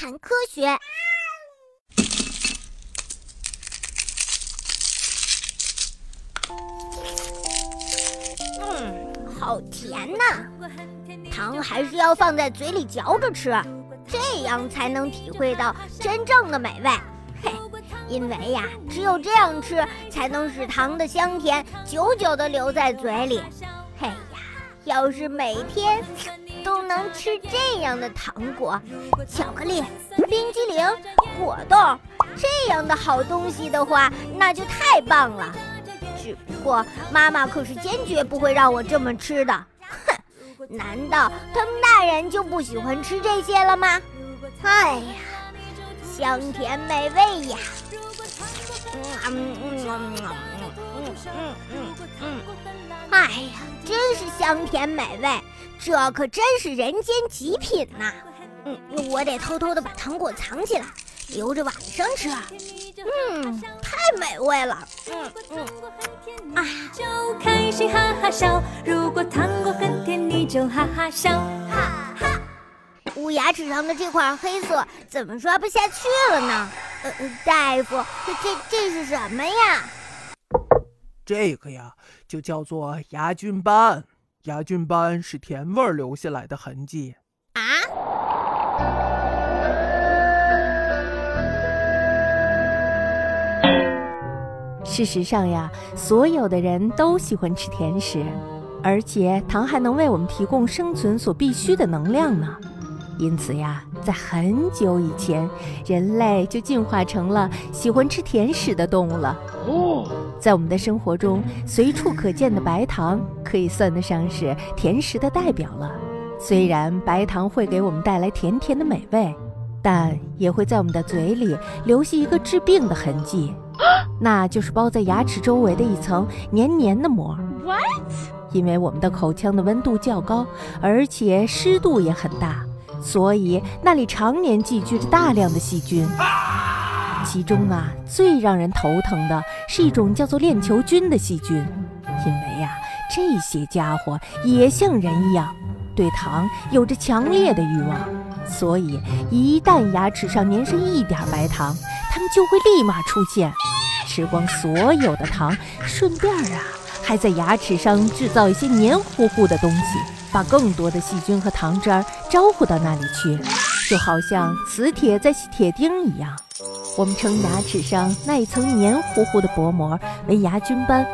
谈科学。嗯，好甜呐！糖还是要放在嘴里嚼着吃，这样才能体会到真正的美味。嘿，因为呀，只有这样吃，才能使糖的香甜久久地留在嘴里。嘿呀，要是每天都能吃这样的糖果、巧克力、冰激凌、果冻这样的好东西的话，那就太棒了。只不过妈妈可是坚决不会让我这么吃的。哼，难道他们大人就不喜欢吃这些了吗？哎呀，香甜美味呀！嗯嗯嗯嗯嗯嗯哎呀真是香甜美味这可真是人间极品呐。嗯我得偷偷的把糖果藏起来留着晚上吃。嗯太美味了。嗯嗯。啊。就开心哈哈笑如果糖果很甜你就哈哈笑。哈。我牙齿上的这块黑色怎么刷不下去了呢？呃，大夫，这这这是什么呀？这个呀，就叫做牙菌斑。牙菌斑是甜味留下来的痕迹。啊？事实上呀，所有的人都喜欢吃甜食，而且糖还能为我们提供生存所必需的能量呢。因此呀，在很久以前，人类就进化成了喜欢吃甜食的动物了。哦，在我们的生活中，随处可见的白糖可以算得上是甜食的代表了。虽然白糖会给我们带来甜甜的美味，但也会在我们的嘴里留下一个致病的痕迹，那就是包在牙齿周围的一层黏黏的膜。What？因为我们的口腔的温度较高，而且湿度也很大。所以那里常年寄居着大量的细菌，其中啊最让人头疼的是一种叫做链球菌的细菌，因为呀这些家伙也像人一样，对糖有着强烈的欲望，所以一旦牙齿上粘上一点白糖，它们就会立马出现，吃光所有的糖，顺便啊还在牙齿上制造一些黏糊糊的东西。把更多的细菌和糖汁儿招呼到那里去，就好像磁铁在吸铁钉一样。我们称牙齿上那一层黏糊糊的薄膜为牙菌斑，